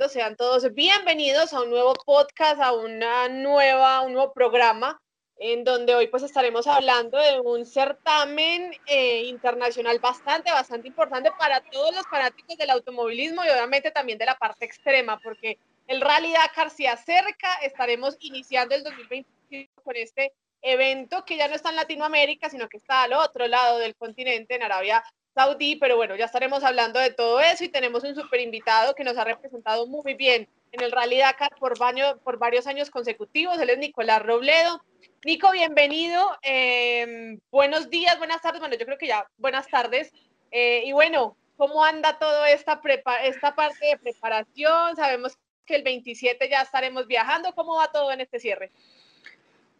está conectando. Sean todos bienvenidos a un nuevo podcast, a una nueva, un nuevo programa en donde hoy pues estaremos hablando de un certamen eh, internacional bastante, bastante importante para todos los fanáticos del automovilismo y obviamente también de la parte extrema, porque el Rally Dakar se acerca, estaremos iniciando el 2021 con este evento que ya no está en Latinoamérica, sino que está al otro lado del continente, en Arabia Saudí, pero bueno, ya estaremos hablando de todo eso y tenemos un super invitado que nos ha representado muy bien en el Rally Dakar por, por varios años consecutivos. Él es Nicolás Robledo. Nico, bienvenido. Em, buenos días, buenas tardes. Bueno, yo creo que ya buenas tardes. Eh, y bueno, ¿cómo anda toda esta, esta parte de preparación? Sabemos que el 27 ya estaremos viajando. ¿Cómo va todo en este cierre?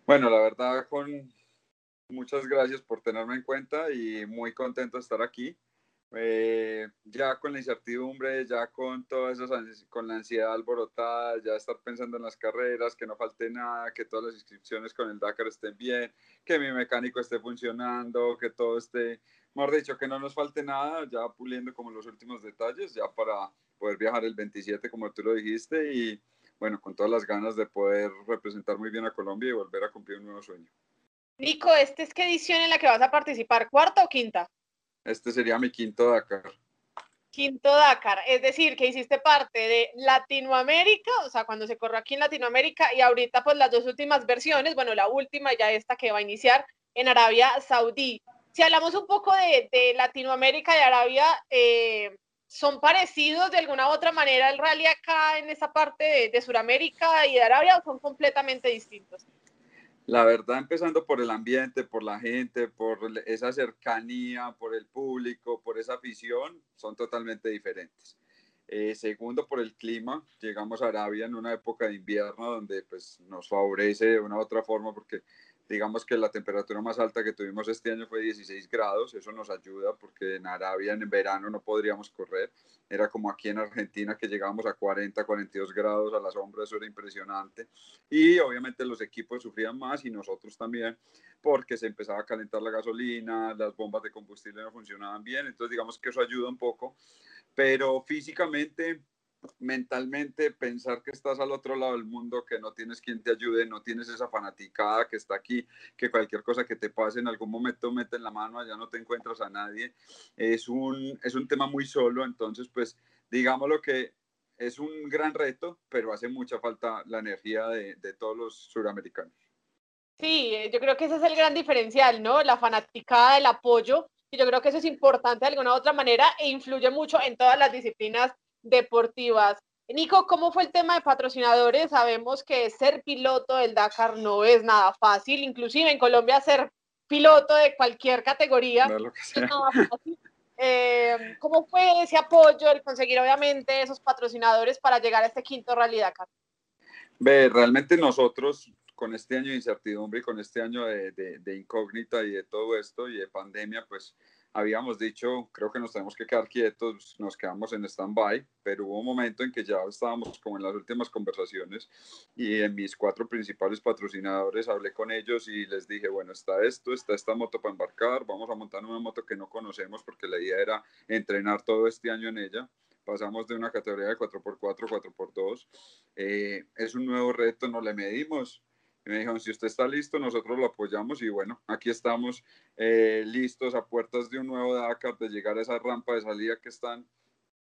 Bueno, la verdad, con muchas gracias por tenerme en cuenta y muy contento de estar aquí. Eh, ya con la incertidumbre, ya con todas esas, con la ansiedad alborotada, ya estar pensando en las carreras, que no falte nada, que todas las inscripciones con el Dakar estén bien, que mi mecánico esté funcionando, que todo esté, mejor dicho, que no nos falte nada, ya puliendo como los últimos detalles, ya para poder viajar el 27, como tú lo dijiste, y bueno, con todas las ganas de poder representar muy bien a Colombia y volver a cumplir un nuevo sueño. Nico, ¿esta es qué edición en la que vas a participar? ¿Cuarta o quinta? Este sería mi quinto Dakar. Quinto Dakar, es decir, que hiciste parte de Latinoamérica, o sea, cuando se corrió aquí en Latinoamérica y ahorita pues las dos últimas versiones, bueno, la última ya esta que va a iniciar en Arabia Saudí. Si hablamos un poco de, Latinoamérica y Arabia, eh, ¿son parecidos de alguna u otra manera el rally acá en esa parte de, de Sudamérica y de Arabia o son completamente distintos? La verdad, empezando por el ambiente, por la gente, por esa cercanía, por el público, por esa afición, son totalmente diferentes. Eh, segundo, por el clima. Llegamos a Arabia en una época de invierno donde pues, nos favorece de una u otra forma porque digamos que la temperatura más alta que tuvimos este año fue 16 grados, eso nos ayuda porque en Arabia en verano no podríamos correr, era como aquí en Argentina que llegábamos a 40, 42 grados a la sombra, eso era impresionante. Y obviamente los equipos sufrían más y nosotros también porque se empezaba a calentar la gasolina, las bombas de combustible no funcionaban bien, entonces digamos que eso ayuda un poco, pero físicamente mentalmente pensar que estás al otro lado del mundo, que no tienes quien te ayude, no tienes esa fanaticada que está aquí, que cualquier cosa que te pase en algún momento meten la mano, allá no te encuentras a nadie, es un, es un tema muy solo, entonces pues digámoslo que es un gran reto, pero hace mucha falta la energía de, de todos los suramericanos. Sí, yo creo que ese es el gran diferencial, ¿no? La fanaticada, el apoyo, y yo creo que eso es importante de alguna u otra manera e influye mucho en todas las disciplinas deportivas. Nico, ¿cómo fue el tema de patrocinadores? Sabemos que ser piloto del Dakar no es nada fácil, inclusive en Colombia ser piloto de cualquier categoría. Eh, ¿Cómo fue ese apoyo, el conseguir obviamente esos patrocinadores para llegar a este quinto Rally Dakar? Ve, realmente nosotros con este año de incertidumbre y con este año de, de incógnita y de todo esto y de pandemia, pues habíamos dicho, creo que nos tenemos que quedar quietos, nos quedamos en stand-by, pero hubo un momento en que ya estábamos como en las últimas conversaciones y en mis cuatro principales patrocinadores hablé con ellos y les dije, bueno, está esto, está esta moto para embarcar, vamos a montar una moto que no conocemos porque la idea era entrenar todo este año en ella. Pasamos de una categoría de 4x4 4x2. Eh, es un nuevo reto, no le medimos, y me dijeron, si usted está listo, nosotros lo apoyamos y bueno, aquí estamos eh, listos a puertas de un nuevo Dakar, de llegar a esa rampa de salida que es tan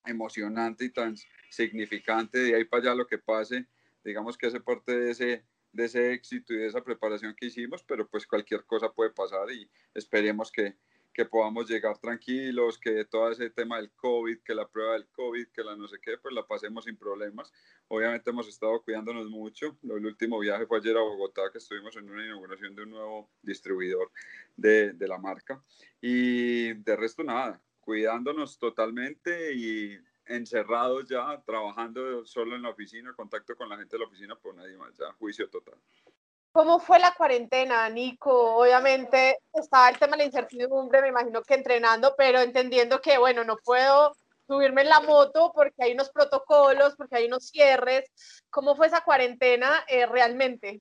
emocionante y tan significante, de ahí para allá lo que pase, digamos que hace parte de ese, de ese éxito y de esa preparación que hicimos, pero pues cualquier cosa puede pasar y esperemos que, que podamos llegar tranquilos, que todo ese tema del COVID, que la prueba del COVID, que la no sé qué, pues la pasemos sin problemas. Obviamente hemos estado cuidándonos mucho. El último viaje fue ayer a Bogotá, que estuvimos en una inauguración de un nuevo distribuidor de, de la marca. Y de resto nada, cuidándonos totalmente y encerrados ya, trabajando solo en la oficina, contacto con la gente de la oficina, por nadie más, ya juicio total. ¿Cómo fue la cuarentena, Nico? Obviamente estaba el tema de la incertidumbre, me imagino que entrenando, pero entendiendo que, bueno, no puedo subirme en la moto porque hay unos protocolos, porque hay unos cierres. ¿Cómo fue esa cuarentena eh, realmente?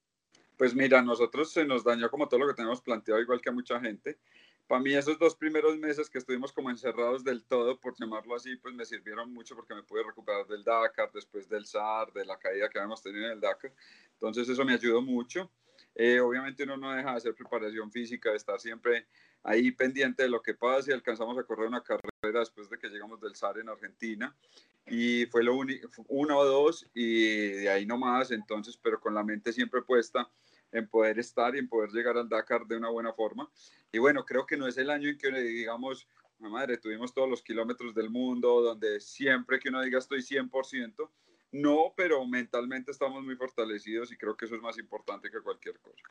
Pues mira, nosotros se nos dañó como todo lo que tenemos planteado, igual que a mucha gente. para mí esos dos primeros meses que estuvimos como encerrados del todo, por llamarlo así, pues me sirvieron mucho porque me pude recuperar del Dakar, después del SAR, de la caída que habíamos tenido en el Dakar. Entonces eso me ayudó mucho. Eh, obviamente uno no deja de hacer preparación física, de estar siempre ahí pendiente de lo que pasa y alcanzamos a correr una carrera después de que llegamos del SAR en Argentina y fue lo único, uno o dos y de ahí no más, entonces, pero con la mente siempre puesta en poder estar y en poder llegar al Dakar de una buena forma. Y bueno, creo que no es el año en que digamos, madre, tuvimos todos los kilómetros del mundo, donde siempre que uno diga estoy 100%, no, pero mentalmente estamos muy fortalecidos y creo que eso es más importante que cualquier cosa.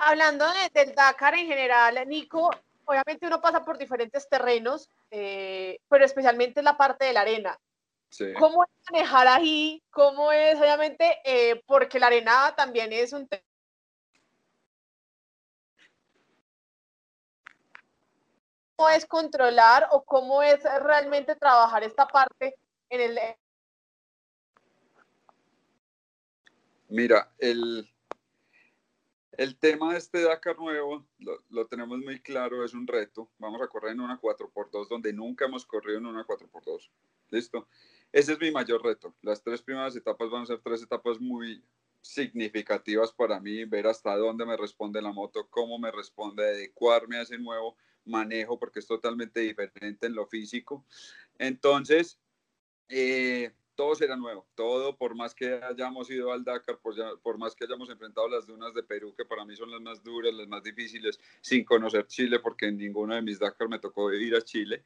Hablando del Dakar en general, Nico, obviamente uno pasa por diferentes terrenos, eh, pero especialmente la parte de la arena. ¿Cómo es manejar ahí? ¿Cómo es, obviamente, eh, porque la arena también es un ¿Cómo es controlar o cómo es realmente trabajar esta parte en el... Mira, el, el tema de este Dakar nuevo lo, tenemos muy claro, es un reto. Vamos a correr en una 4x2 donde nunca hemos corrido en una 4x2. ¿Listo? Ese es mi mayor reto. Las tres primeras etapas van a ser tres etapas muy significativas para mí, ver hasta dónde me responde la moto, cómo me responde, adecuarme a ese nuevo manejo, porque es totalmente diferente en lo físico. Entonces, eh, todo será nuevo, todo por más que hayamos ido al Dakar, por, por, más que hayamos enfrentado las dunas de Perú, que para mí son las más duras, las más difíciles, sin conocer Chile, porque en ninguno de mis Dakar me tocó ir a Chile,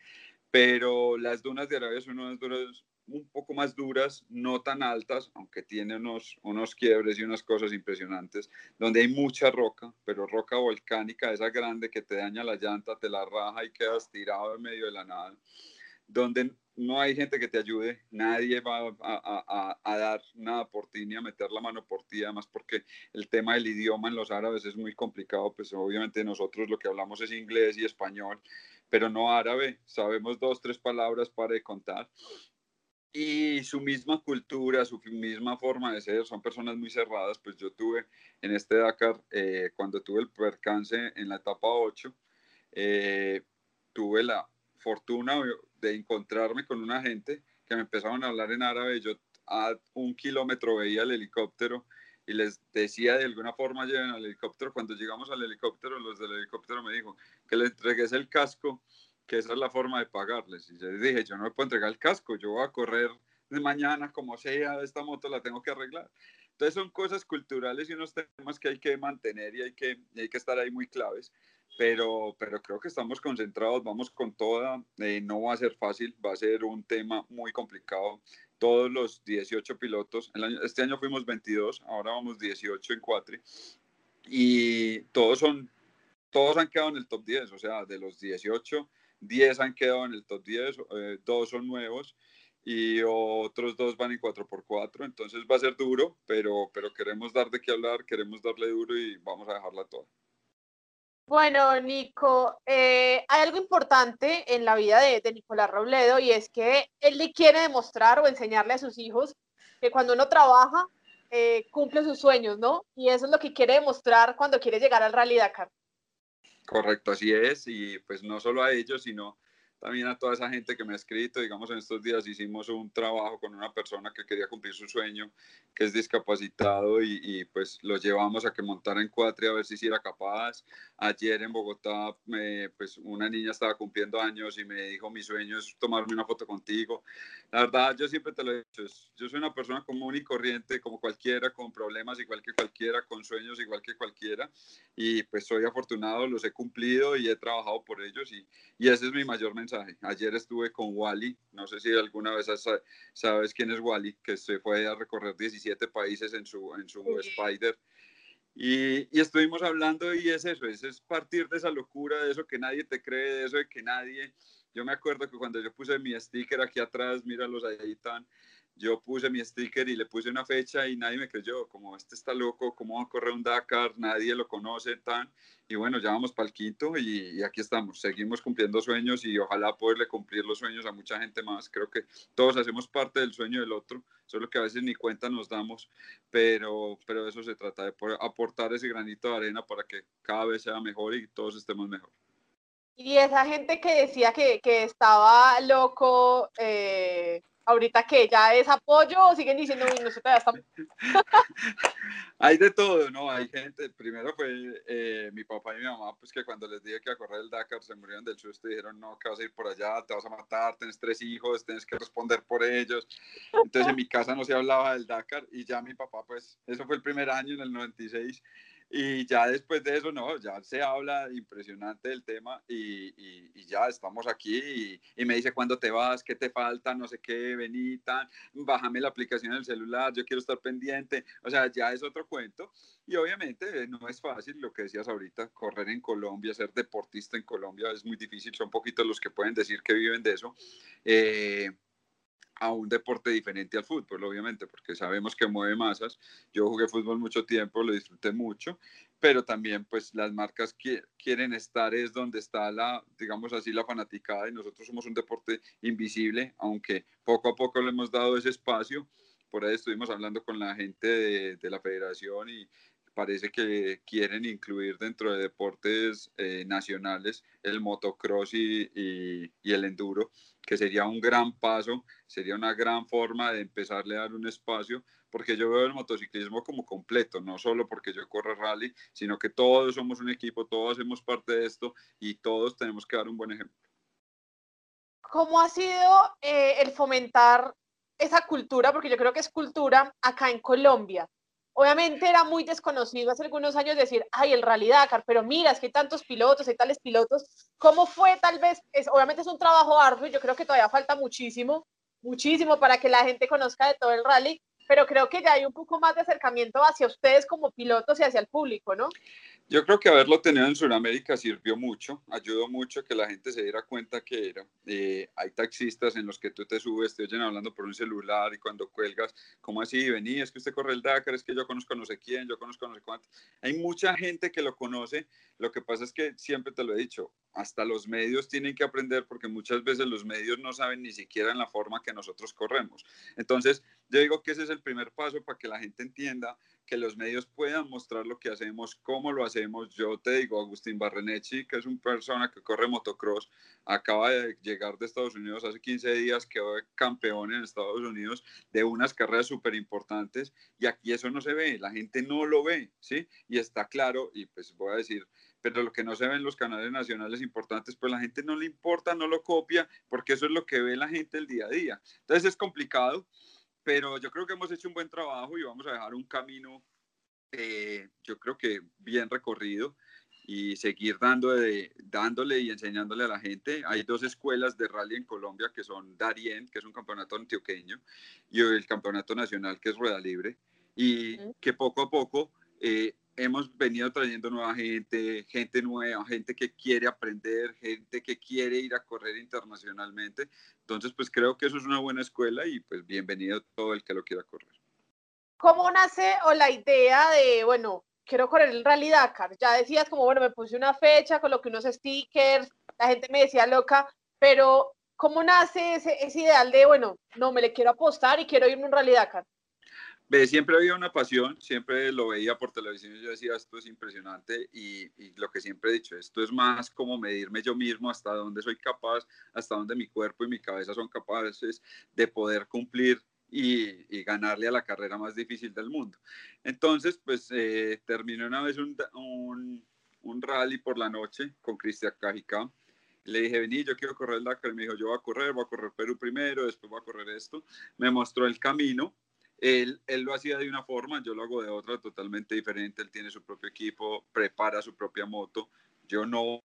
pero las dunas de Arabia son unas dunas un poco más duras, no tan altas, aunque tiene unos, unos quiebres y unas cosas impresionantes, donde hay mucha roca, pero roca volcánica, esa grande que te daña la llanta, te la raja y quedas tirado en medio de la nada, donde no hay gente que te ayude, nadie va a, a, dar nada por ti ni a meter la mano por ti, además porque el tema del idioma en los árabes es muy complicado, pues obviamente nosotros lo que hablamos es inglés y español, pero no árabe, sabemos dos, tres palabras para contar. Y su misma cultura, su misma forma de ser, son personas muy cerradas, pues yo tuve en este Dakar, eh, cuando tuve el percance en la etapa 8, eh, tuve la fortuna de encontrarme con una gente que me empezaban a hablar en árabe, yo a un kilómetro veía el helicóptero y les decía de alguna forma lleven al helicóptero, cuando llegamos al helicóptero, los del helicóptero me dijo que le entregues el casco que esa es la forma de pagarles. Y yo les dije, yo no me puedo entregar el casco, yo voy a correr de mañana, como sea, esta moto la tengo que arreglar. Entonces son cosas culturales y unos temas que hay que mantener y hay que, hay que estar ahí muy claves. Pero, pero creo que estamos concentrados, vamos con toda, eh, no va a ser fácil, va a ser un tema muy complicado. Todos los 18 pilotos, el año, este año fuimos 22, ahora vamos 18 en 4 y todos son, todos han quedado en el top 10, o sea, de los 18, 10 han quedado en el top 10, eh, dos son nuevos y otros dos van en 4x4, entonces va a ser duro, pero, pero queremos dar de qué hablar, queremos darle duro y vamos a dejarla toda. Bueno, Nico, eh, hay algo importante en la vida de, Nicolás Robledo y es que él le quiere demostrar o enseñarle a sus hijos que cuando uno trabaja, eh, cumple sus sueños, ¿no? Y eso es lo que quiere demostrar cuando quiere llegar al Rally Dakar. Correcto, así es, y pues no solo a ellos, sino también a toda esa gente que me ha escrito. Digamos, en estos días hicimos un trabajo con una persona que quería cumplir su sueño, que es discapacitado, y, pues lo llevamos a que montara en cuatro a ver si era capaz. Ayer en Bogotá, pues una niña estaba cumpliendo años y me dijo, mi sueño es tomarme una foto contigo. La verdad, yo siempre te lo he dicho, yo soy una persona común y corriente, como cualquiera, con problemas igual que cualquiera, con sueños igual que cualquiera, y pues soy afortunado, los he cumplido y he trabajado por ellos, y, y ese es mi mayor mensaje Ayer estuve con Wally, no sé si alguna vez sabes quién es Wally, que se fue a recorrer 17 países en su, en su Spider. Y, estuvimos hablando y es eso, es, es partir de esa locura, de eso que nadie te cree, de eso de que nadie... Yo me acuerdo que cuando yo puse mi sticker aquí atrás, míralos ahí están, yo puse mi sticker y le puse una fecha y nadie me creyó, como este está loco, ¿cómo va a correr un Dakar? Nadie lo conoce tan. Y bueno, ya vamos para el quinto y, aquí estamos, seguimos cumpliendo sueños y ojalá poderle cumplir los sueños a mucha gente más. Creo que todos hacemos parte del sueño del otro, solo que a veces ni cuenta nos damos, pero, pero eso se trata, de aportar ese granito de arena para que cada vez sea mejor y todos estemos mejor. Y esa gente que decía que, que estaba loco, eh, ahorita que ya es apoyo o siguen diciendo, uy, no sé, todavía estamos... Hay de todo, ¿no? Hay gente, primero fue eh, mi papá y mi mamá, pues que cuando les dije que a correr el Dakar se murieron del susto y dijeron, no, que vas a ir por allá, te vas a matar, tienes tres hijos, tienes que responder por ellos. Entonces en mi casa no se hablaba del Dakar y ya mi papá, pues, eso fue el primer año en el 96 y ya después de eso, no, ya se habla impresionante del tema y, y, ya estamos aquí y, y, me dice cuándo te vas, qué te falta, no sé qué, venita, bájame la aplicación del celular, yo quiero estar pendiente, o sea, ya es otro cuento. Y obviamente no es fácil lo que decías ahorita, correr en Colombia, ser deportista en Colombia es muy difícil, son poquitos los que pueden decir que viven de eso. Eh, a un deporte diferente al fútbol, obviamente, porque sabemos que mueve masas. Yo jugué fútbol mucho tiempo, lo disfruté mucho, pero también pues las marcas quieren estar es donde está la, digamos así, la fanaticada y nosotros somos un deporte invisible, aunque poco a poco le hemos dado ese espacio. Por ahí estuvimos hablando con la gente de, de la federación y parece que quieren incluir dentro de deportes eh, nacionales el motocross y, y, el enduro, que sería un gran paso, sería una gran forma de empezarle a dar un espacio, porque yo veo el motociclismo como completo, no solo porque yo corro rally, sino que todos somos un equipo, todos hacemos parte de esto y todos tenemos que dar un buen ejemplo. ¿Cómo ha sido eh, el fomentar esa cultura? Porque yo creo que es cultura acá en Colombia Obviamente era muy desconocido hace algunos años decir, ay, el Rally Dakar, pero mira, es que hay tantos pilotos, hay tales pilotos. ¿Cómo fue tal vez? Es, obviamente es un trabajo arduo yo creo que todavía falta muchísimo, muchísimo para que la gente conozca de todo el rally, pero creo que ya hay un poco más de acercamiento hacia ustedes como pilotos y hacia el público, ¿no? Yo creo que haberlo tenido en Sudamérica sirvió mucho, ayudó mucho que la gente se diera cuenta que era. Eh, hay taxistas en los que tú te subes, te oyen hablando por un celular y cuando cuelgas, ¿cómo así? Vení, es que usted corre el Dakar, es que yo conozco no sé quién, yo conozco no sé cuánto. Hay mucha gente que lo conoce, lo que pasa es que siempre te lo he dicho, hasta los medios tienen que aprender porque muchas veces los medios no saben ni siquiera en la forma que nosotros corremos. Entonces, yo digo que ese es el primer paso para que la gente entienda que los medios puedan mostrar lo que hacemos, cómo lo hacemos. Yo te digo, Agustín Barrenechi, que es una persona que corre motocross, acaba de llegar de Estados Unidos hace 15 días, quedó campeón en Estados Unidos de unas carreras súper importantes y aquí eso no se ve, la gente no lo ve, ¿sí? Y está claro, y pues voy a decir, pero lo que no se ve en los canales nacionales importantes, pues la gente no le importa, no lo copia, porque eso es lo que ve la gente el día a día. Entonces es complicado pero yo creo que hemos hecho un buen trabajo y vamos a dejar un camino, eh, yo creo que bien recorrido y seguir dando dándole y enseñándole a la gente. Hay dos escuelas de rally en Colombia que son Darien, que es un campeonato antioqueño, y el campeonato nacional que es Rueda Libre, y que poco a poco eh, hemos venido trayendo nueva gente, gente nueva, gente que quiere aprender, gente que quiere ir a correr internacionalmente. Entonces, pues creo que eso es una buena escuela y pues bienvenido todo el que lo quiera correr. ¿Cómo nace o la idea de, bueno, quiero correr el Rally Dakar? Ya decías como, bueno, me puse una fecha, coloqué unos stickers, la gente me decía loca, pero ¿cómo nace ese, ese ideal de, bueno, no, me le quiero apostar y quiero irme a un Rally? Siempre había una pasión, siempre lo veía por televisión y yo decía, esto es impresionante y, lo que siempre he dicho, esto es más como medirme yo mismo hasta dónde soy capaz, hasta dónde mi cuerpo y mi cabeza son capaces de poder cumplir y, ganarle a la carrera más difícil del mundo. Entonces, pues eh, terminé una vez un, un, rally por la noche con Cristian Cajicá. Le dije, vení, yo quiero correr el Dakar. Y me dijo, yo voy a correr, voy a correr Perú primero, después voy a correr esto. Me mostró el camino él, él, lo hacía de una forma, yo lo hago de otra totalmente diferente. Él tiene su propio equipo, prepara su propia moto. Yo no,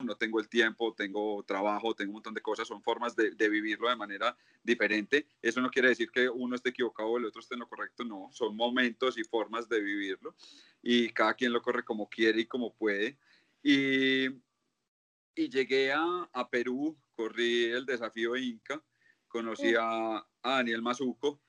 no tengo el tiempo, tengo trabajo, tengo un montón de cosas. Son formas de, de, vivirlo de manera diferente. Eso no quiere decir que uno esté equivocado o el otro esté en lo correcto. No, son momentos y formas de vivirlo. Y cada quien lo corre como quiere y como puede. Y, y llegué a, a Perú, corrí el desafío Inca, conocí a, a Daniel Mazuco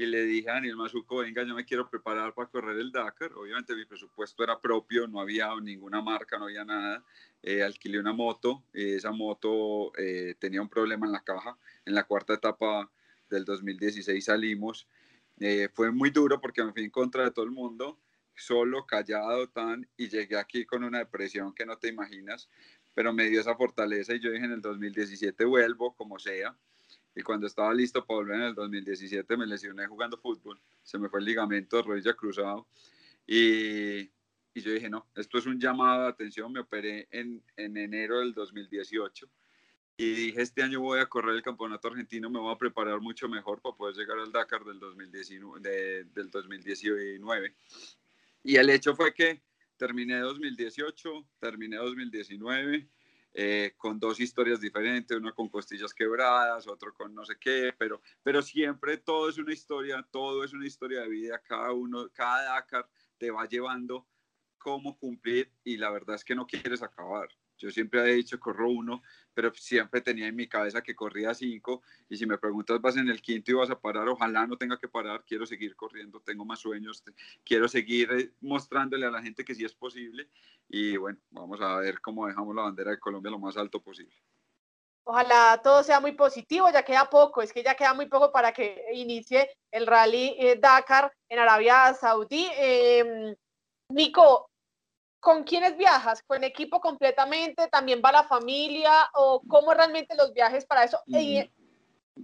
y le dije a Daniel Mazuco, venga, yo me quiero preparar para correr el Dakar. Obviamente mi presupuesto era propio, no había ninguna marca, no había nada. Eh, alquilé una moto, esa moto eh, tenía un problema en la caja. En la cuarta etapa del 2016 salimos. Eh, fue muy duro porque me fui en contra de todo el mundo, solo, callado, tan, y llegué aquí con una depresión que no te imaginas, pero me dio esa fortaleza y yo dije en el 2017 vuelvo como sea. Y cuando estaba listo para volver en el 2017 me lesioné jugando fútbol, se me fue el ligamento de rodilla cruzado y, y yo dije, no, esto es un llamado de atención, me operé en, en enero del 2018 y dije, este año voy a correr el campeonato argentino, me voy a preparar mucho mejor para poder llegar al Dakar del 2019. del 2019. Y el hecho fue que terminé 2018, terminé 2019, eh, con dos historias diferentes, uno con costillas quebradas, otro con no sé qué, pero, pero siempre todo es una historia, todo es una historia de vida, cada uno, cada Dakar te va llevando cómo cumplir y la verdad es que no quieres acabar. Yo siempre he dicho, corro uno, pero siempre tenía en mi cabeza que corría cinco. Y si me preguntas, vas en el quinto y vas a parar, ojalá no tenga que parar. Quiero seguir corriendo, tengo más sueños, quiero seguir eh, mostrándole a la gente que sí es posible. Y bueno, vamos a ver cómo dejamos la bandera de Colombia lo más alto posible. Ojalá todo sea muy positivo, ya queda poco, es que ya queda muy poco para que inicie el rally eh, Dakar en Arabia Saudí. Em, Nico, ¿Con quiénes viajas? ¿Con equipo completamente? ¿También va la familia? ¿O cómo realmente los viajes para eso? Y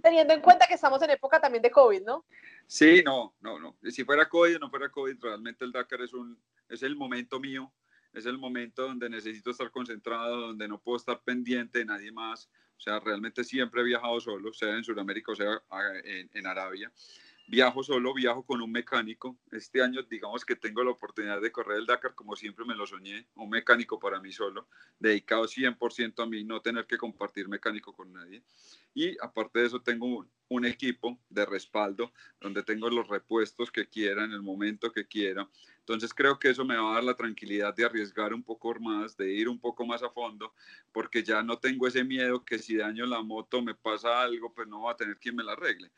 teniendo en cuenta que estamos en época también de COVID, ¿no? Sí, no, no, no. Si fuera COVID o no fuera COVID, realmente el Dakar es, un, es el momento mío, es el momento donde necesito estar concentrado, donde no puedo estar pendiente de nadie más. O sea, realmente siempre he viajado solo, sea en Sudamérica o sea en, en Arabia viajo solo, viajo con un mecánico. Este año, digamos que tengo la oportunidad de correr el Dakar como siempre me lo soñé, un mecánico para mí solo, dedicado 100% a mí, no tener que compartir mecánico con nadie. Y aparte de eso, tengo un, equipo de respaldo donde tengo los repuestos que quiera en el momento que quiera. Entonces creo que eso me va a dar la tranquilidad de arriesgar un poco más, de ir un poco más a fondo, porque ya no tengo ese miedo que si daño la moto me pasa algo, pues no va a tener quien me la arregle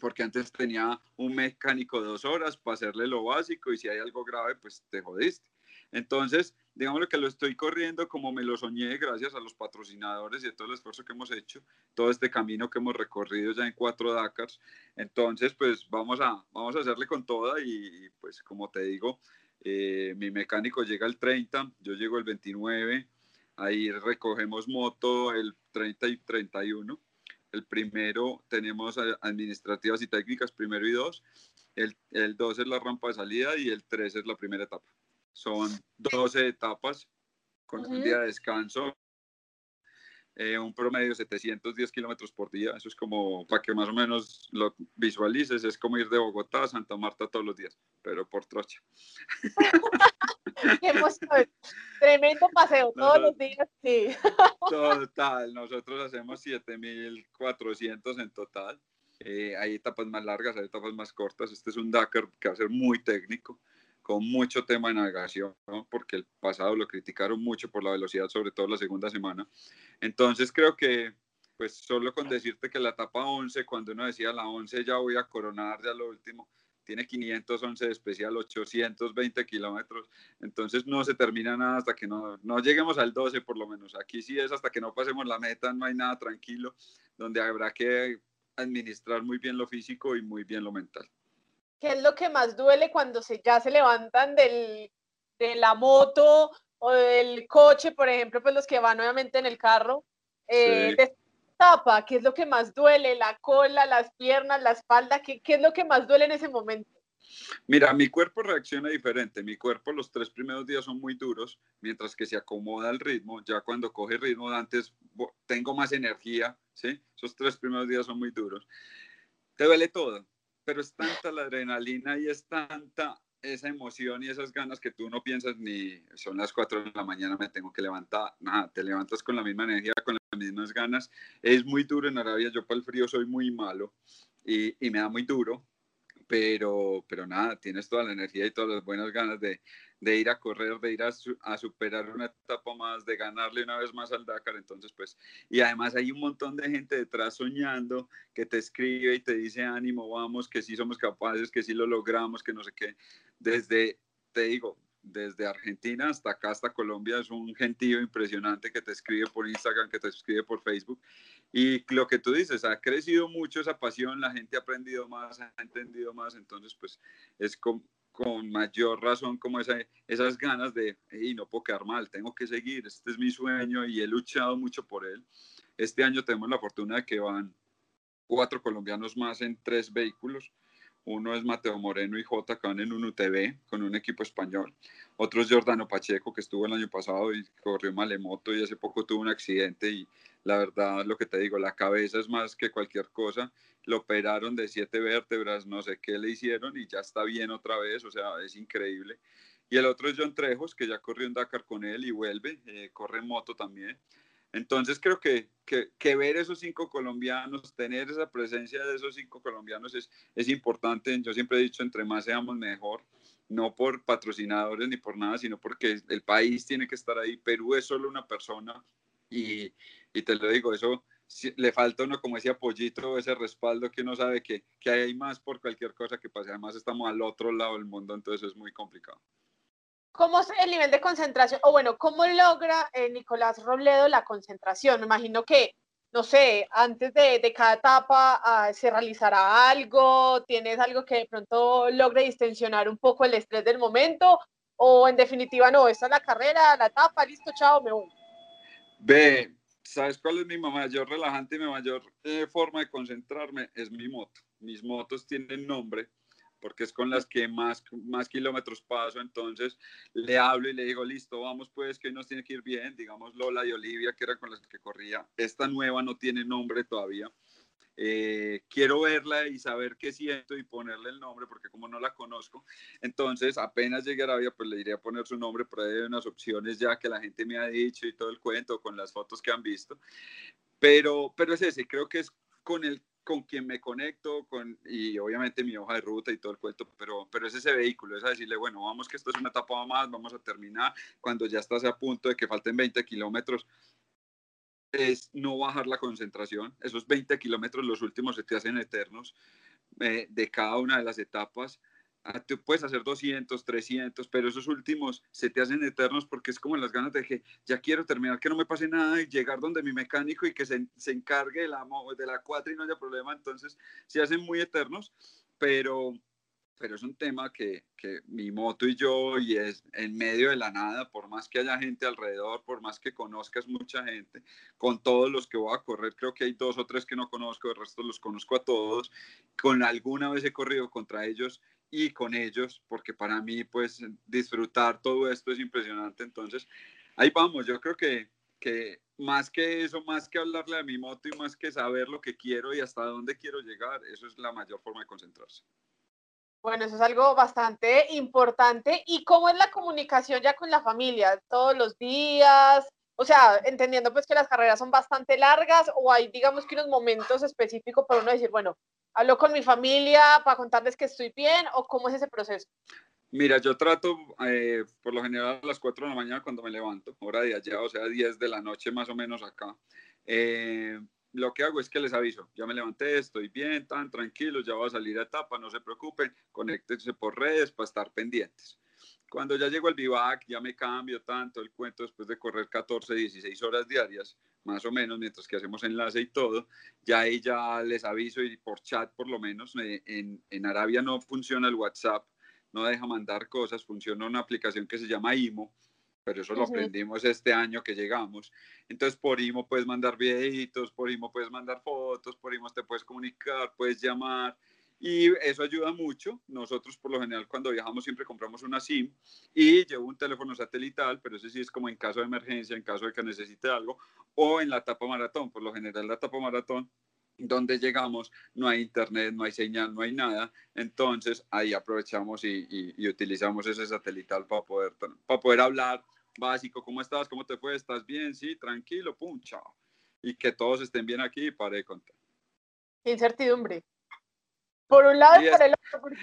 porque antes tenía un mecánico dos horas para hacerle lo básico y si hay algo grave, pues te jodiste. Entonces, digamos que lo estoy corriendo como me lo soñé gracias a los patrocinadores y a todo el esfuerzo que hemos hecho, todo este camino que hemos recorrido ya en cuatro Dakars. Entonces, pues vamos a, vamos a hacerle con toda y, pues como te digo, eh, mi mecánico llega el 30, yo llego el 29, ahí recogemos moto el 30 y 31 el primero tenemos administrativas y técnicas, primero y dos. El, el dos es la rampa de salida y el tres es la primera etapa. Son 12 etapas con un día de descanso eh, un promedio de 710 kilómetros por día. Eso es como, para que más o menos lo visualices, es como ir de Bogotá a Santa Marta todos los días, pero por trocha. Tremendo paseo todos los días, sí. Total, nosotros hacemos 7400 en total. Eh, hay etapas más largas, hay etapas más cortas. Este es un Dakar que va a ser muy técnico con mucho tema de navegación, porque el pasado lo criticaron mucho por la velocidad, sobre todo la segunda semana. Entonces creo que, pues solo con decirte que la etapa 11, cuando uno decía la 11 ya voy a coronar ya lo último, tiene 511 de especial, 820 kilómetros, entonces no se termina nada hasta que no, no lleguemos al 12 por lo menos. Aquí sí es hasta que no pasemos la meta, no hay nada tranquilo, donde habrá que administrar muy bien lo físico y muy bien lo mental. ¿Qué es lo que más duele cuando se, ya se levantan del, de la moto o del coche, por ejemplo, pues los que van nuevamente en el carro? Eh, tapa, ¿qué es lo que más duele? ¿La cola, las piernas, la espalda? ¿Qué, ¿Qué es lo que más duele en ese momento? Mira, mi cuerpo reacciona diferente. Mi cuerpo los tres primeros días son muy duros, mientras que se acomoda el ritmo. Ya cuando coge ritmo, antes tengo más energía, ¿sí? Esos tres primeros días son muy duros. Te duele todo pero es tanta la adrenalina y es tanta esa emoción y esas ganas que tú no piensas ni son las 4 de la mañana, me tengo que levantar, nada, te levantas con la misma energía, con las mismas ganas. Es muy duro en Arabia, yo para el frío soy muy malo y, y me da muy duro, pero, pero nada, tienes toda la energía y todas las buenas ganas de, de ir a correr, de ir a, a, superar una etapa más, de ganarle una vez más al Dakar. Entonces, pues, y además hay un montón de gente detrás soñando que te escribe y te dice ánimo, vamos, que sí somos capaces, que sí lo logramos, que no sé qué. Desde, te digo, desde Argentina hasta acá, hasta Colombia, es un gentío impresionante que te escribe por Instagram, que te escribe por Facebook. Y lo que tú dices, ha crecido mucho esa pasión, la gente ha aprendido más, ha entendido más, entonces pues es como, con mayor razón como esa, esas ganas de, y no puedo quedar mal, tengo que seguir, este es mi sueño y he luchado mucho por él. Este año tenemos la fortuna de que van cuatro colombianos más en tres vehículos. Uno es Mateo Moreno y J, que van en un UTV con un equipo español. Otro es Jordano Pacheco, que estuvo el año pasado y corrió malemoto y hace poco tuvo un accidente. Y la verdad, lo que te digo, la cabeza es más que cualquier cosa. Lo operaron de siete vértebras, no sé qué le hicieron y ya está bien otra vez. O sea, es increíble. Y el otro es John Trejos, que ya corrió en Dakar con él y vuelve, eh, corre en moto también. Entonces creo que, que, ver esos cinco colombianos, tener esa presencia de esos cinco colombianos es, es importante. Yo siempre he dicho, entre más seamos mejor, no por patrocinadores ni por nada, sino porque el país tiene que estar ahí. Perú es solo una persona y, y te lo digo, eso le falta uno como ese apoyito, ese respaldo que uno sabe que, que hay más por cualquier cosa que pase. Además estamos al otro lado del mundo, entonces es muy complicado. ¿Cómo es el nivel de concentración? O bueno, ¿cómo logra eh, Nicolás Robledo la concentración? Me imagino que, no sé, antes de, cada etapa ah, se realizará algo, tienes algo que de pronto logre distensionar un poco el estrés del momento, o en definitiva no, esta es la carrera, la etapa, listo, chao, me voy. Ve, ¿sabes cuál es mi mayor relajante y mi mayor eh, forma de concentrarme? Es mi moto. Mis motos tienen nombre porque es con las que más, más kilómetros paso, entonces le hablo y le digo, listo, vamos pues que hoy nos tiene que ir bien, digamos Lola y Olivia, que eran con las que corría, esta nueva no tiene nombre todavía, eh, quiero verla y saber qué siento y ponerle el nombre, porque como no la conozco, entonces apenas llegue a Arabia, pues le iré a poner su nombre, pero hay unas opciones ya que la gente me ha dicho y todo el cuento con las fotos que han visto, pero, pero es ese, creo que es con el con quien me conecto, con, y obviamente mi hoja de ruta y todo el cuento, pero, pero es ese vehículo, es a decirle, bueno, vamos que esto es una etapa más, vamos a terminar, cuando ya estás a punto de que falten 20 kilómetros, es no bajar la concentración, esos 20 kilómetros los últimos se te hacen eternos eh, de cada una de las etapas, tú puedes hacer 200, 300, pero esos últimos se te hacen eternos porque es como las ganas de que ya quiero terminar, que no me pase nada y llegar donde mi mecánico y que se, se encargue de la, de la 4 y no haya problema. Entonces se hacen muy eternos, pero, pero es un tema que, que, mi moto y yo, y es en medio de la nada, por más que haya gente alrededor, por más que conozcas mucha gente, con todos los que voy a correr, creo que hay dos o tres que no conozco, el resto los conozco a todos, con alguna vez he corrido contra ellos y con ellos, porque para mí, pues, disfrutar todo esto es impresionante. Entonces, ahí vamos, yo creo que, que más que eso, más que hablarle a mi moto y más que saber lo que quiero y hasta dónde quiero llegar, eso es la mayor forma de concentrarse. Bueno, eso es algo bastante importante. ¿Y cómo es la comunicación ya con la familia? ¿Todos los días? O sea, entendiendo pues que las carreras son bastante largas o hay digamos que unos momentos específicos para uno decir, bueno, ¿Hablo con mi familia para contarles que estoy bien o cómo es ese proceso? Mira, yo trato eh, por lo general a las 4 de la mañana cuando me levanto, hora de allá, o sea, 10 de la noche más o menos acá. Eh, lo que hago es que les aviso, ya me levanté, estoy bien, tan tranquilo, ya voy a salir a etapa, no se preocupen, conéctense por redes para estar pendientes. Cuando ya llego al vivac, ya me cambio tanto el cuento después de correr 14, 16 horas diarias, más o menos, mientras que hacemos enlace y todo, ya ahí ya les aviso y por chat por lo menos, eh, en, en Arabia no funciona el WhatsApp, no deja mandar cosas, funciona una aplicación que se llama IMO, pero eso lo aprendimos este año que llegamos. Entonces por IMO puedes mandar videitos, por IMO puedes mandar fotos, por IMO te puedes comunicar, puedes llamar y eso ayuda mucho. Nosotros por lo general cuando viajamos siempre compramos una SIM y llevo un teléfono satelital, pero ese sí es como en caso de emergencia, en caso de que necesite algo, o en la etapa maratón. Por lo general la etapa maratón donde llegamos no hay internet, no hay señal, no hay nada. Entonces ahí aprovechamos y, utilizamos ese satelital para poder, para poder hablar básico. ¿Cómo estás? ¿Cómo te fue? ¿Estás bien? Sí, tranquilo, pum, chao. Y que todos estén bien aquí y pare de contar. Incertidumbre por un lado y, por el otro, porque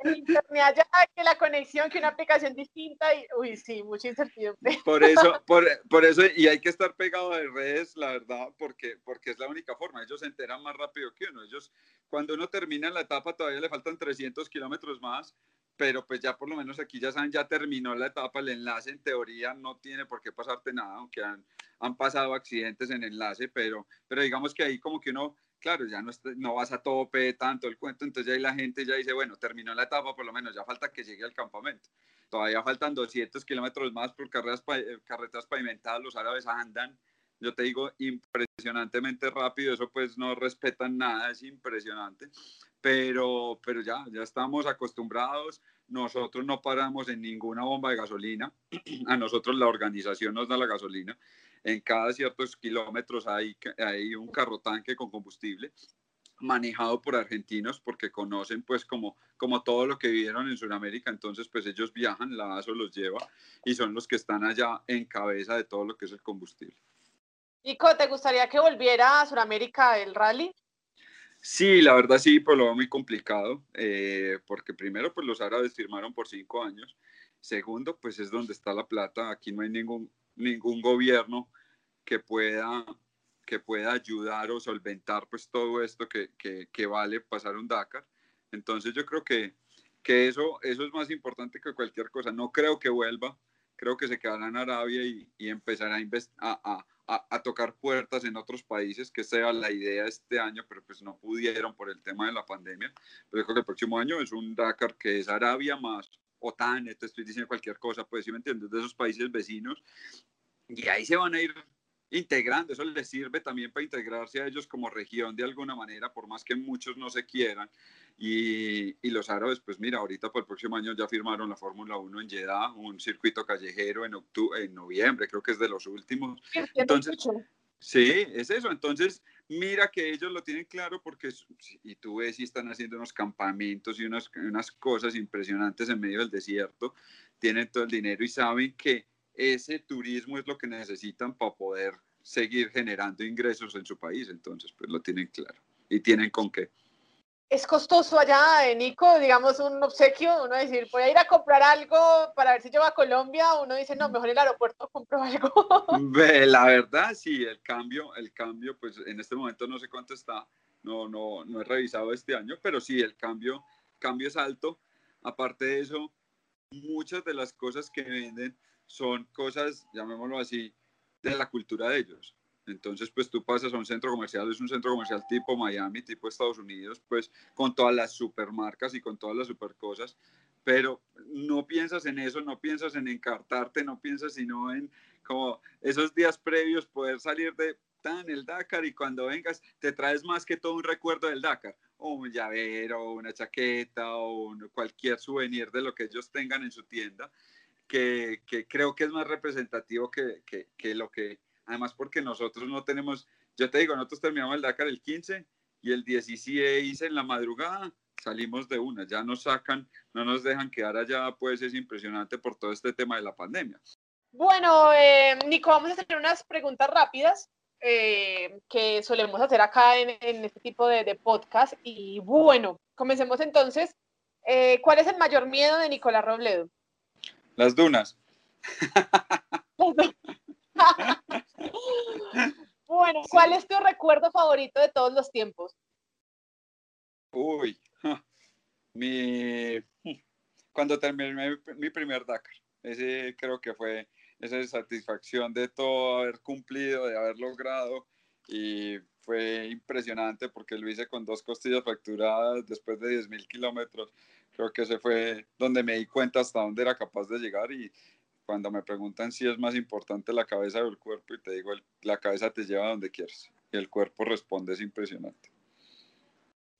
en internet haya que la conexión, que una aplicación distinta y, uy, sí, mucha incertidumbre. Por eso, por, por, eso, y hay que estar pegado de redes, la verdad, porque, porque es la única forma, ellos se enteran más rápido que uno, ellos, cuando uno termina la etapa todavía le faltan 300 kilómetros más, pero pues ya por lo menos aquí ya saben, ya terminó la etapa, el enlace en teoría no tiene por qué pasarte nada, aunque han, han pasado accidentes en enlace, pero, pero digamos que ahí como que uno claro, ya no, vas a tope tanto el cuento, entonces ahí la gente ya dice, bueno, terminó la etapa, por lo menos ya falta que llegue al campamento. Todavía faltan 200 kilómetros más por carreras, eh, carretas pavimentadas, los árabes andan, yo te digo, impresionantemente rápido, eso pues no respetan nada, es impresionante, pero, pero ya, ya estamos acostumbrados, nosotros no paramos en ninguna bomba de gasolina, a nosotros la organización nos da la gasolina, en cada ciertos kilómetros hay, hay un carro tanque con combustible manejado por argentinos porque conocen pues como, como todo lo que vivieron en Sudamérica, entonces pues ellos viajan, la ASO los lleva y son los que están allá en cabeza de todo lo que es el combustible. Nico, ¿te gustaría que volviera a Sudamérica el rally? Sí, la verdad sí, pero lo veo muy complicado, eh, porque primero pues los árabes firmaron por cinco años, segundo pues es donde está la plata, aquí no hay ningún ningún gobierno que pueda, que pueda ayudar o solventar pues todo esto que, que, vale pasar un Dakar. Entonces yo creo que, que eso, eso es más importante que cualquier cosa. No creo que vuelva, creo que se quedará en Arabia y, y empezará a, a, a, tocar puertas en otros países, que sea la idea este año, pero pues no pudieron por el tema de la pandemia. Pero creo que el próximo año es un Dakar que es Arabia más OTAN, te estoy diciendo cualquier cosa, pues si me entiendes, de esos países vecinos, y ahí se van a ir integrando, eso les sirve también para integrarse a ellos como región de alguna manera, por más que muchos no se quieran. Y, y los árabes, pues mira, ahorita por el próximo año ya firmaron la Fórmula 1 en Jeddah, un circuito callejero en, octubre, en noviembre, creo que es de los últimos. Entonces, sí, es eso. Entonces, mira que ellos lo tienen claro porque, y tú ves y están haciendo unos campamentos y unas, unas cosas impresionantes en medio del desierto, tienen todo el dinero y saben que ese turismo es lo que necesitan para poder seguir generando ingresos en su país. Entonces, pues lo tienen claro y tienen con qué. Es costoso allá, eh, Nico, digamos un obsequio, uno decir, voy a ir a comprar algo para ver si llevo a Colombia, uno dice, no, mejor el aeropuerto compro algo. La verdad, sí, el cambio, el cambio, pues en este momento no sé cuánto está, no, no, no he revisado este año, pero sí, el cambio, cambio es alto. Aparte de eso, muchas de las cosas que venden son cosas, llamémoslo así, de la cultura de ellos. Entonces, pues tú pasas a un centro comercial, es un centro comercial tipo Miami, tipo Estados Unidos, pues con todas las supermarcas y con todas las super cosas, pero no piensas en eso, no piensas en encartarte, no piensas sino en como esos días previos poder salir de tan el Dakar y cuando vengas te traes más que todo un recuerdo del Dakar, o un llavero, o una chaqueta, o cualquier souvenir de lo que ellos tengan en su tienda que, creo que es más representativo que, que, lo que, además porque nosotros no tenemos, yo te digo, nosotros terminamos el Dakar el 15 y el 16 en la madrugada salimos de una, ya nos sacan, no nos dejan quedar allá, pues es impresionante por todo este tema de la pandemia. Bueno, eh, Nico, vamos a hacer unas preguntas rápidas eh, que solemos hacer acá en, en este tipo de, de, podcast. Y bueno, comencemos entonces. Eh, ¿Cuál es el mayor miedo de Nicolás Robledo? Las dunas. bueno, ¿cuál es tu recuerdo favorito de todos los tiempos? Uy, mi, cuando terminé mi primer Dakar, ese creo que fue esa satisfacción de todo haber cumplido, de haber logrado y fue impresionante porque lo hice con dos costillas fracturadas después de 10.000 kilómetros creo que ese fue donde me di cuenta hasta dónde era capaz de llegar y cuando me preguntan si es más importante la cabeza o el cuerpo y te digo, la cabeza te lleva a donde quieres y el cuerpo responde, es impresionante.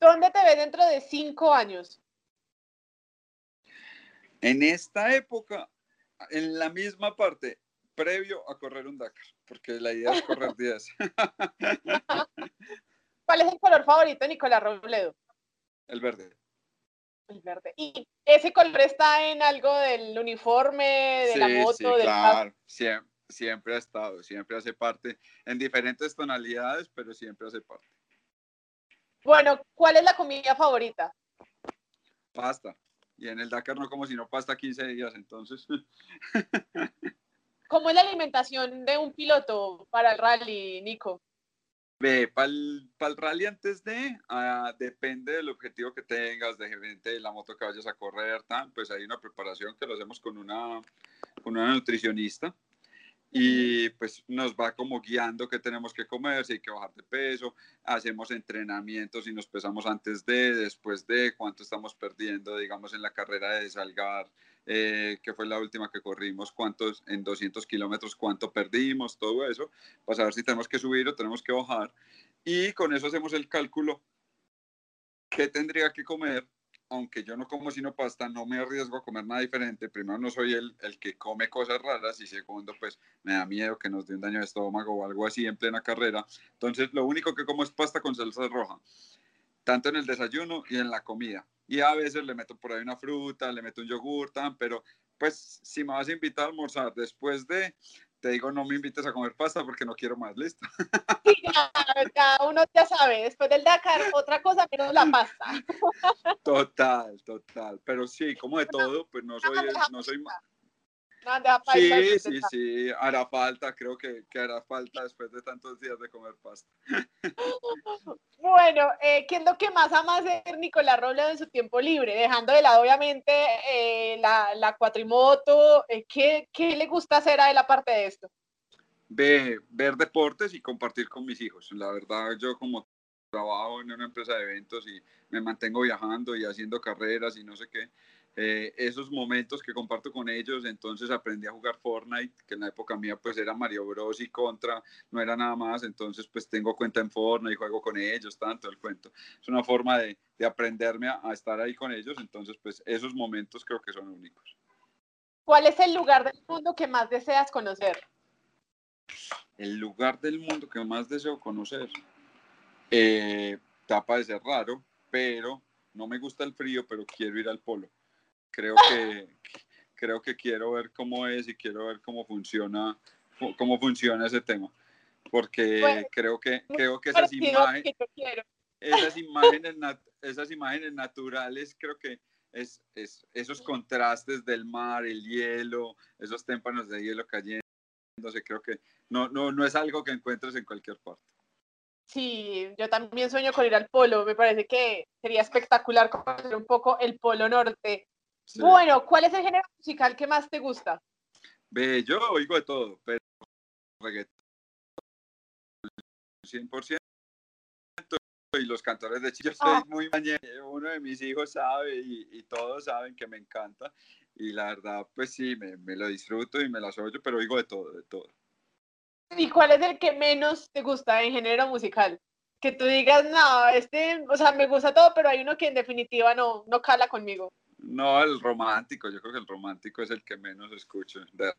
¿Dónde te ves dentro de cinco años? En esta época, en la misma parte, previo a correr un Dakar, porque la idea es correr 10. ¿Cuál es el color favorito Nicolás Robledo? El verde. El verde. ¿Y ese color está en algo del uniforme, de la moto? Sí, claro, siempre, siempre ha estado, siempre hace parte, en diferentes tonalidades, pero siempre hace parte. Bueno, ¿cuál es la comida favorita? Pasta. Y en el Dakar no como si no pasta 15 días, entonces. ¿Cómo es la alimentación de un piloto para el rally, Nico? Para el, rally antes de, ah, depende del objetivo que tengas, de, de la moto que vayas a correr, pues hay una preparación que lo hacemos con una, con una nutricionista. y pues nos va como guiando qué tenemos que comer, si hay que bajar de peso, hacemos entrenamientos y nos pesamos antes de, después de, cuánto estamos perdiendo, digamos, en la carrera de Salgar, eh, que fue la última que corrimos, cuántos en 200 kilómetros, cuánto perdimos, todo eso, para saber si tenemos que subir o tenemos que bajar. Y con eso hacemos el cálculo, qué tendría que comer aunque yo no como sino pasta, no me arriesgo a comer nada diferente. Primero, no soy el, el, que come cosas raras y segundo, pues me da miedo que nos dé un daño de estómago o algo así en plena carrera. Entonces, lo único que como es pasta con salsa roja, tanto en el desayuno y en la comida. Y a veces le meto por ahí una fruta, le meto un yogur, tan, pero pues si me vas a invitar a almorzar después de, te digo, no me invites a comer pasta porque no quiero más, listo. Sí, cada uno ya sabe, después del Dakar, otra cosa menos la pasta. Total, total, pero sí, como de todo, pues no soy, no soy, sí, sí, sí, hará falta, creo que, que, hará falta después de tantos días de comer pasta. Bueno, eh, ¿qué es lo que más ama hacer Nicolás Robledo en su tiempo libre? Dejando de lado, obviamente, eh, la, la, cuatrimoto, eh, ¿qué, ¿qué, le gusta hacer a él aparte de esto? Ve, ver deportes y compartir con mis hijos. La verdad, yo como trabajo en una empresa de eventos y me mantengo viajando y haciendo carreras y no sé qué, eh, esos momentos que comparto con ellos, entonces aprendí a jugar Fortnite, que en la época mía pues era Mario Bros y Contra, no era nada más, entonces pues tengo cuenta en Fortnite y juego con ellos, tanto el cuento. Es una forma de, de aprenderme a, a, estar ahí con ellos, entonces pues esos momentos creo que son únicos. ¿Cuál es el lugar del mundo que más deseas conocer? El lugar del mundo que más deseo conocer. Eh, tapa de ser raro, pero no me gusta el frío, pero quiero ir al polo creo que, creo que quiero ver cómo es y quiero ver cómo funciona, cómo funciona ese tema. Porque creo que, creo que esas imágenes, esas imágenes, esas imágenes naturales, creo que es, es, esos contrastes del mar, el hielo, esos témpanos de hielo cayendo, creo que no, no, no es algo que encuentres en cualquier parte. Sí, yo también sueño con ir al polo, me parece que sería espectacular conocer un poco el polo norte. Bueno, ¿cuál es el género musical que más te gusta? Ve, yo oigo de todo, pero reggaetón 100% y los cantores de Chile. Yo estoy ah. muy mañana, uno de mis hijos sabe y, todos saben que me encanta y la verdad, pues sí, me, me, lo disfruto y me las oyo, pero oigo de todo, de todo. ¿Y cuál es el que menos te gusta en género musical? Que tú digas, no, este, o sea, me gusta todo, pero hay uno que en definitiva no, no cala conmigo. No, el romántico, yo creo que el romántico es el que menos escucho. De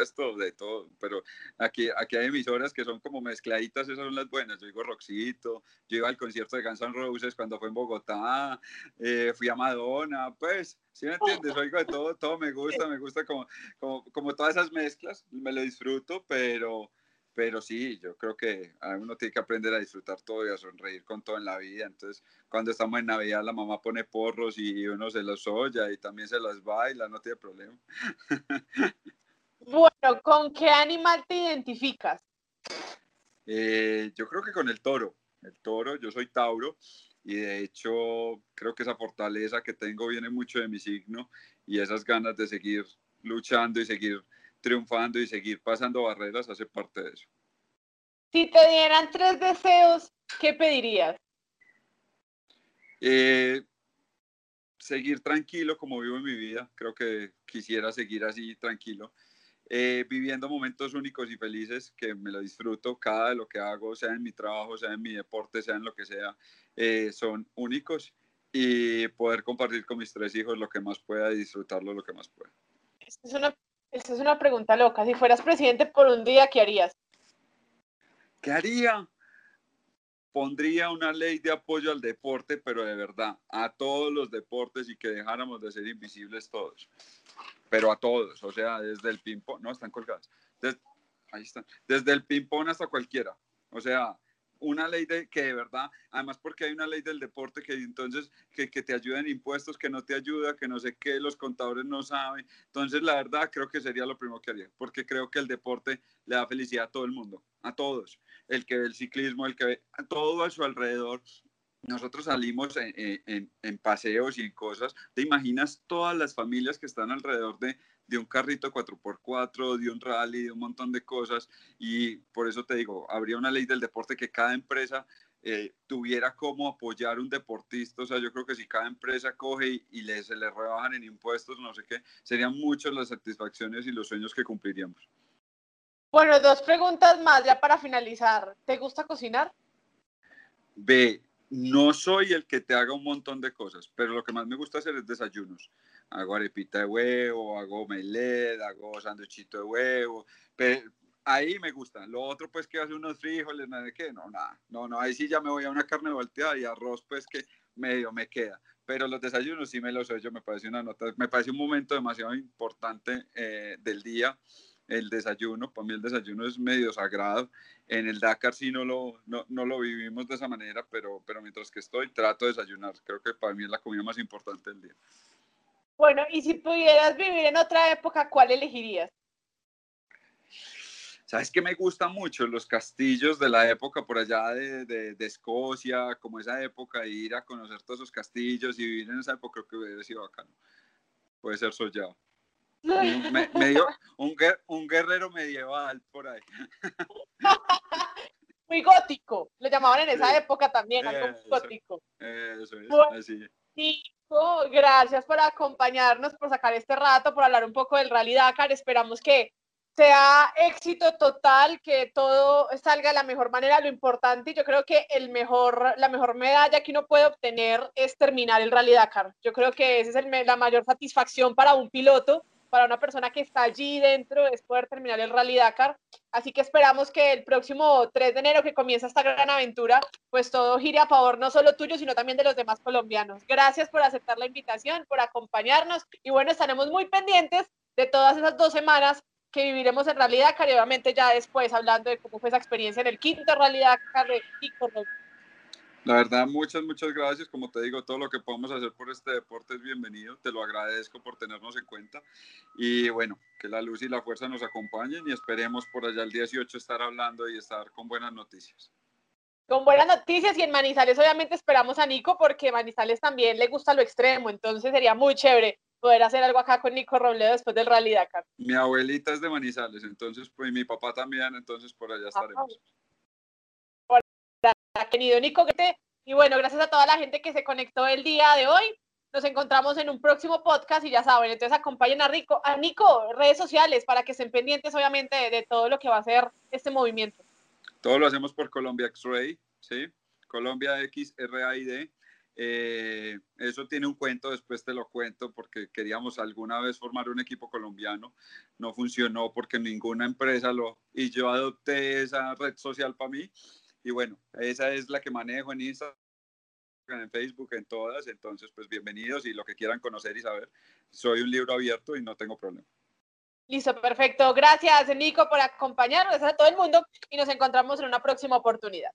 esto, de todo, pero aquí, aquí hay emisoras que son como mezcladitas, esas son las buenas. Yo digo Roxito, yo iba al concierto de Guns N' Roses cuando fue en Bogotá, eh, fui a Madonna, pues, ¿sí me entiendes? Oigo de todo, todo me gusta, me gusta como, como, como todas esas mezclas, me lo disfruto, pero pero sí, yo creo que uno tiene que aprender a disfrutar todo y a sonreír con todo en la vida. Entonces, cuando estamos en Navidad, la mamá pone porros y uno se los oye y también se las baila, no tiene problema. Bueno, ¿con qué animal te identificas? Eh, yo creo que con el toro. El toro, yo soy Tauro y de hecho creo que esa fortaleza que tengo viene mucho de mi signo y esas ganas de seguir luchando y seguir triunfando y seguir pasando barreras hace parte de eso. Si te dieran tres deseos, ¿qué pedirías? Eh, seguir tranquilo como vivo en mi vida. Creo que quisiera seguir así tranquilo. Eh, viviendo momentos únicos y felices que me lo disfruto. Cada de lo que hago, sea en mi trabajo, sea en mi deporte, sea en lo que sea, eh, son únicos. Y poder compartir con mis tres hijos lo que más pueda y disfrutarlo lo que más pueda. Es una esta es una pregunta loca. Si fueras presidente por un día, ¿qué harías? ¿Qué haría? Pondría una ley de apoyo al deporte, pero de verdad, a todos los deportes y que dejáramos de ser invisibles todos. Pero a todos, o sea, desde el ping-pong, no, están colgadas. ahí están. Desde el ping-pong hasta cualquiera. O sea, una ley de que de verdad, además porque hay una ley del deporte que entonces que, que, te ayuda en impuestos, que no te ayuda, que no sé qué, los contadores no saben. Entonces, la verdad, creo que sería lo primero que haría, porque creo que el deporte le da felicidad a todo el mundo, a todos. El que ve el ciclismo, el que ve todo a su alrededor, nosotros salimos en, en, paseos y en cosas, te imaginas todas las familias que están alrededor de, de un carrito 4x4, de un rally, de un montón de cosas. Y por eso te digo, habría una ley del deporte que cada empresa eh, tuviera como apoyar un deportista. O sea, yo creo que si cada empresa coge y, le, se le rebajan en impuestos, no sé qué, serían muchas las satisfacciones y los sueños que cumpliríamos. Bueno, dos preguntas más ya para finalizar. ¿Te gusta cocinar? Ve, no soy el que te haga un montón de cosas, pero lo que más me gusta hacer es desayunos. Hago arepita de huevo, hago melet, hago sanduchito de huevo. Pero ahí me gusta. Lo otro, pues, que hace unos frijoles, nada de qué, no, nada. No, no, ahí sí ya me voy a una carne volteada y arroz, pues, que medio me queda. Pero los desayunos sí me los he hecho, me parece una nota, me parece un momento demasiado importante eh, del día el desayuno, para mí el desayuno es medio sagrado. En el Dakar sí no lo, no, no, lo vivimos de esa manera, pero, pero mientras que estoy trato de desayunar. Creo que para mí es la comida más importante del día. Bueno, y si pudieras vivir en otra época, ¿cuál elegirías? ¿Sabes qué me gusta mucho? Los castillos de la época por allá de, de, Escocia, como esa época, ir a conocer todos esos castillos y vivir en esa época, creo que hubiera sido bacano. Puede ser soñado. Me, dio un, un, guerrero medieval por ahí. Muy gótico, lo llamaban en esa época también, algo gótico. Eso es, así. Gracias por acompañarnos, por sacar este rato, por hablar un poco del Rally Dakar. Esperamos que sea éxito total, que todo salga de la mejor manera. Lo importante, yo creo que el mejor, la mejor medalla que uno puede obtener es terminar el Rally Dakar. Yo creo que esa es la mayor satisfacción para un piloto para una persona que está allí dentro es poder terminar el Rally Dakar. Así que esperamos que el próximo 3 de enero que comienza esta gran aventura, pues todo gire a favor no solo tuyo, sino también de los demás colombianos. Gracias por aceptar la invitación, por acompañarnos y bueno, estaremos muy pendientes de todas esas dos semanas que viviremos en Rally Dakar y obviamente ya después hablando de cómo fue esa experiencia en el quinto Rally Dakar de Kiko la verdad, muchas, muchas gracias. Como te digo, todo lo que podamos hacer por este deporte es bienvenido. Te lo agradezco por tenernos en cuenta. Y bueno, que la luz y la fuerza nos acompañen y esperemos por allá el 18 estar hablando y estar con buenas noticias. Con buenas noticias y en Manizales obviamente esperamos a Nico porque Manizales también le gusta lo extremo, entonces sería muy chévere poder hacer algo acá con Nico Robledo después del Rally Dakar. Mi abuelita es de Manizales, entonces pues mi papá también, entonces por allá estaremos querido Nico. Y bueno, gracias a toda la gente que se conectó el día de hoy. Nos encontramos en un próximo podcast y ya saben, entonces acompañen a Rico, a Nico, redes sociales para que estén pendientes obviamente de, todo lo que va a ser este movimiento. Todo lo hacemos por Colombia X-Ray, ¿sí? Colombia X R eh, eso tiene un cuento, después te lo cuento, porque queríamos alguna vez formar un equipo colombiano. No funcionó porque ninguna empresa lo... Y yo adopté esa red social para mí y bueno, esa es la que manejo en Instagram, en Facebook, en todas. Entonces, pues bienvenidos y lo que quieran conocer y saber. Soy un libro abierto y no tengo problema. Listo, perfecto. Gracias, Nico, por acompañarnos. A todo el mundo y nos encontramos en una próxima oportunidad.